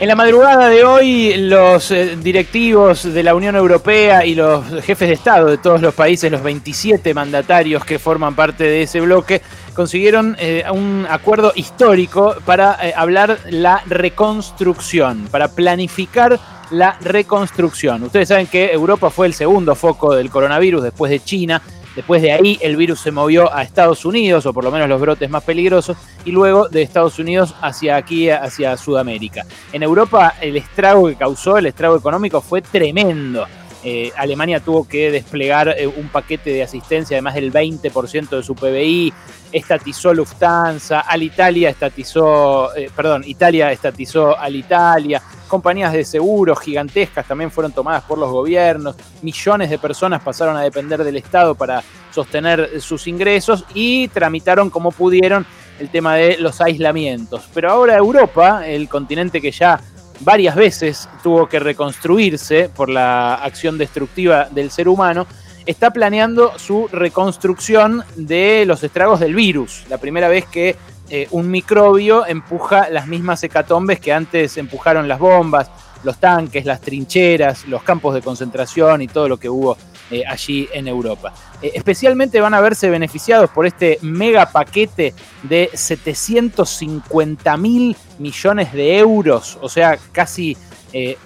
En la madrugada de hoy, los eh, directivos de la Unión Europea y los jefes de Estado de todos los países, los 27 mandatarios que forman parte de ese bloque, consiguieron eh, un acuerdo histórico para eh, hablar la reconstrucción, para planificar la reconstrucción. Ustedes saben que Europa fue el segundo foco del coronavirus después de China Después de ahí el virus se movió a Estados Unidos, o por lo menos los brotes más peligrosos, y luego de Estados Unidos hacia aquí, hacia Sudamérica. En Europa el estrago que causó, el estrago económico fue tremendo. Eh, Alemania tuvo que desplegar eh, un paquete de asistencia de más del 20% de su PBI, estatizó Lufthansa, Alitalia estatizó, eh, perdón, Italia estatizó Alitalia, compañías de seguros gigantescas también fueron tomadas por los gobiernos, millones de personas pasaron a depender del Estado para sostener sus ingresos y tramitaron como pudieron el tema de los aislamientos. Pero ahora Europa, el continente que ya varias veces tuvo que reconstruirse por la acción destructiva del ser humano, está planeando su reconstrucción de los estragos del virus. La primera vez que eh, un microbio empuja las mismas hecatombes que antes empujaron las bombas, los tanques, las trincheras, los campos de concentración y todo lo que hubo eh, allí en Europa. Eh, especialmente van a verse beneficiados por este mega paquete de 750 mil millones de euros, o sea, casi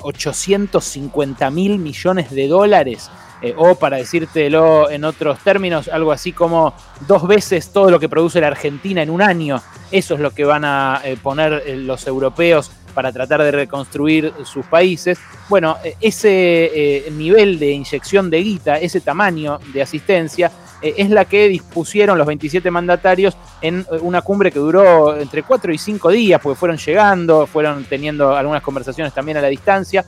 850 mil millones de dólares eh, o para decírtelo en otros términos, algo así como dos veces todo lo que produce la Argentina en un año. Eso es lo que van a eh, poner eh, los europeos para tratar de reconstruir sus países. Bueno, ese nivel de inyección de guita, ese tamaño de asistencia, es la que dispusieron los 27 mandatarios en una cumbre que duró entre 4 y 5 días, porque fueron llegando, fueron teniendo algunas conversaciones también a la distancia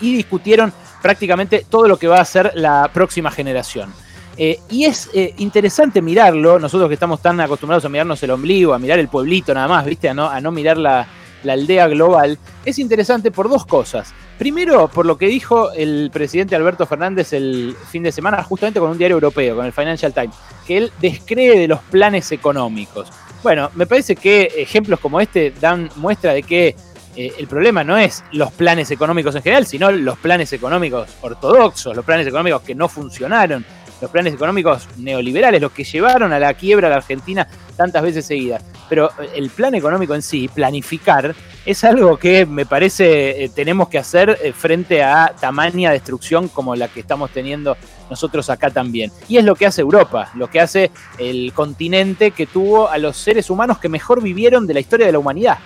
y discutieron prácticamente todo lo que va a ser la próxima generación. Eh, y es eh, interesante mirarlo, nosotros que estamos tan acostumbrados a mirarnos el ombligo, a mirar el pueblito nada más, ¿viste? A no, a no mirar la, aldea global, es interesante por dos cosas. Primero, por lo que dijo el presidente Alberto Fernández el fin de semana, justamente con un diario europeo, con el Financial Times, que él descree de los planes económicos. Bueno, me parece que ejemplos como este dan muestra de que eh, el problema no es los planes económicos en general, sino los planes económicos ortodoxos, los planes económicos que no funcionaron, los planes económicos neoliberales, los que llevaron a la quiebra a la Argentina tantas veces seguidas. Pero eh, el plan económico en sí, planificar, es algo que me parece eh, tenemos que hacer frente a tamaña destrucción como la que estamos teniendo nosotros acá también. Y es lo que hace Europa, lo que hace el continente que tuvo a los seres humanos que mejor vivieron de la historia de la humanidad.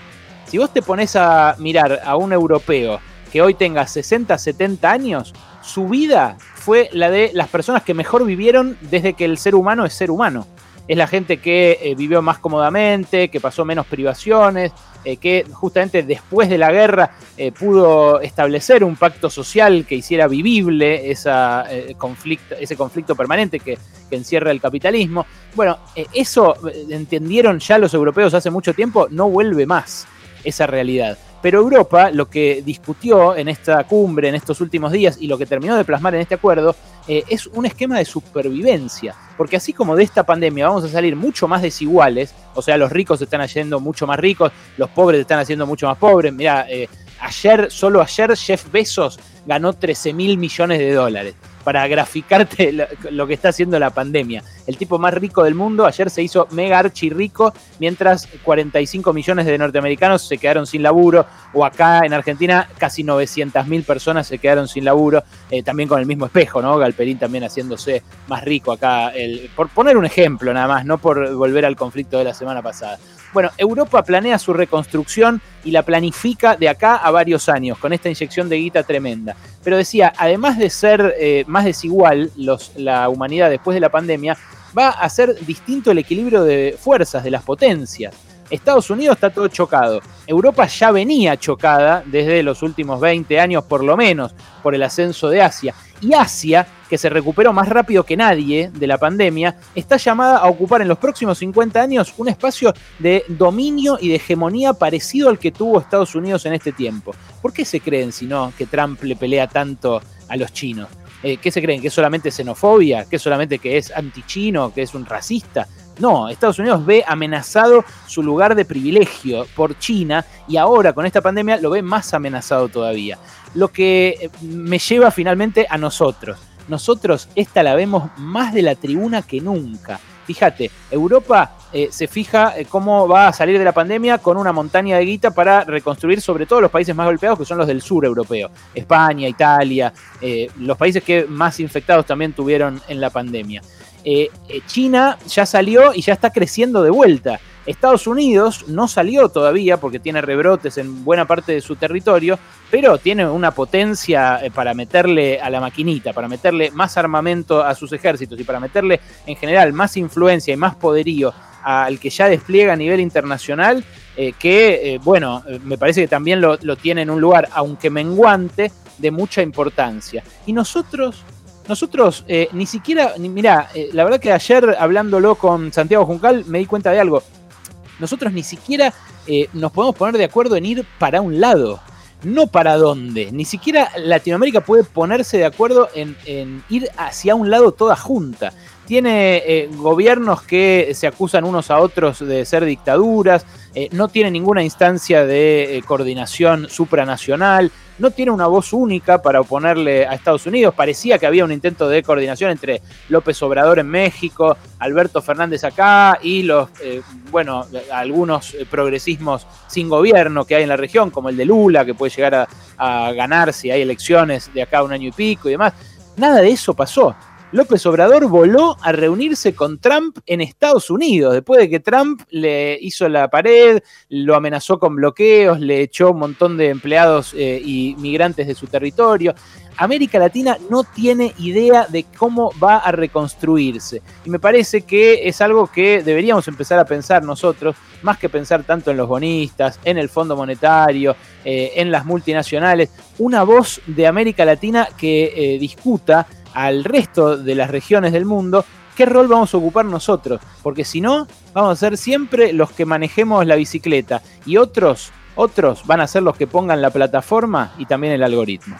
Si vos te pones a mirar a un europeo que hoy tenga 60, 70 años, su vida fue la de las personas que mejor vivieron desde que el ser humano es ser humano. Es la gente que eh, vivió más cómodamente, que pasó menos privaciones, eh, que justamente después de la guerra eh, pudo establecer un pacto social que hiciera vivible conflicto, ese conflicto permanente que, encierra el capitalismo. Bueno, eso entendieron ya los europeos hace mucho tiempo, no vuelve más esa realidad. Pero Europa lo que discutió en esta cumbre, en estos últimos días, y lo que terminó de plasmar en este acuerdo, eh, es un esquema de supervivencia. Porque así como de esta pandemia vamos a salir mucho más desiguales, o sea, los ricos se están haciendo mucho más ricos, los pobres se están haciendo mucho más pobres. Mira, eh, ayer, solo ayer, Jeff Bezos ganó 13 mil millones de dólares para graficarte lo, que está haciendo la pandemia. El tipo más rico del mundo ayer se hizo mega archi rico, mientras 45 millones de norteamericanos se quedaron sin laburo, o acá en Argentina casi 900 mil personas se quedaron sin laburo, eh, también con el mismo espejo, ¿no? Galperín también haciéndose más rico acá, por poner un ejemplo nada más, no por volver al conflicto de la semana pasada. Bueno, Europa planea su reconstrucción y la planifica de acá a varios años, con esta inyección de guita tremenda. Pero decía, además de ser eh, más desigual la humanidad después de la pandemia, va a ser distinto el equilibrio de fuerzas de las potencias. Estados Unidos está todo chocado. Europa ya venía chocada desde los últimos 20 años por lo menos por el ascenso de Asia. Y Asia, que se recuperó más rápido que nadie de la pandemia, está llamada a ocupar en los próximos 50 años un espacio de dominio y de hegemonía parecido al que tuvo Estados Unidos en este tiempo. ¿Por qué se creen, si no, que Trump le pelea tanto a los chinos? Eh, ¿Qué se creen? ¿Que es solamente xenofobia? ¿Que es solamente que es antichino? ¿Que es un racista? No, Estados Unidos ve amenazado su lugar de privilegio por China y ahora con esta pandemia lo ve más amenazado todavía. Lo que eh, me lleva finalmente a nosotros. Nosotros esta la vemos más de la tribuna que nunca. Fíjate, Europa eh, se fija eh, cómo va a salir de la pandemia con una montaña de guita para reconstruir sobre todo los países más golpeados, que son los del sur europeo. España, Italia, los países que más infectados también tuvieron en la pandemia. Eh, eh, China ya salió y ya está creciendo de vuelta. Estados Unidos no salió todavía porque tiene rebrotes en buena parte de su territorio, pero tiene una potencia eh, para meterle a la maquinita, para meterle más armamento a sus ejércitos y para meterle en general más influencia y más poderío al que ya despliega a nivel internacional, que, bueno, me parece que también lo, tiene en un lugar, aunque menguante, de mucha importancia. Y nosotros nosotros eh, ni siquiera, ni, mirá, eh, la verdad que ayer hablándolo con Santiago Juncal me di cuenta de algo. Nosotros ni siquiera eh, nos podemos poner de acuerdo en ir para un lado, no para dónde. Ni siquiera Latinoamérica puede ponerse de acuerdo en, en ir hacia un lado toda junta tiene eh, gobiernos que se acusan unos a otros de ser dictaduras, eh, no tiene ninguna instancia de eh, coordinación supranacional, no tiene una voz única para oponerle a Estados Unidos. Parecía que había un intento de coordinación entre López Obrador en México, Alberto Fernández acá y los, bueno, algunos progresismos sin gobierno que hay en la región, como el de Lula, que puede llegar a, a ganar si hay elecciones de acá a un año y pico y demás. Nada de eso pasó. López Obrador voló a reunirse con Trump en Estados Unidos, después de que Trump le hizo la pared, lo amenazó con bloqueos, le echó un montón de empleados eh, y migrantes de su territorio. América Latina no tiene idea de cómo va a reconstruirse. Y me parece que es algo que deberíamos empezar a pensar nosotros, más que pensar tanto en los bonistas, en el Fondo Monetario, eh, en las multinacionales, una voz de América Latina que eh, discuta al resto de las regiones del mundo, ¿qué rol vamos a ocupar nosotros? Porque si no, vamos a ser siempre los que manejemos la bicicleta y otros, otros van a ser los que pongan la plataforma y también el algoritmo.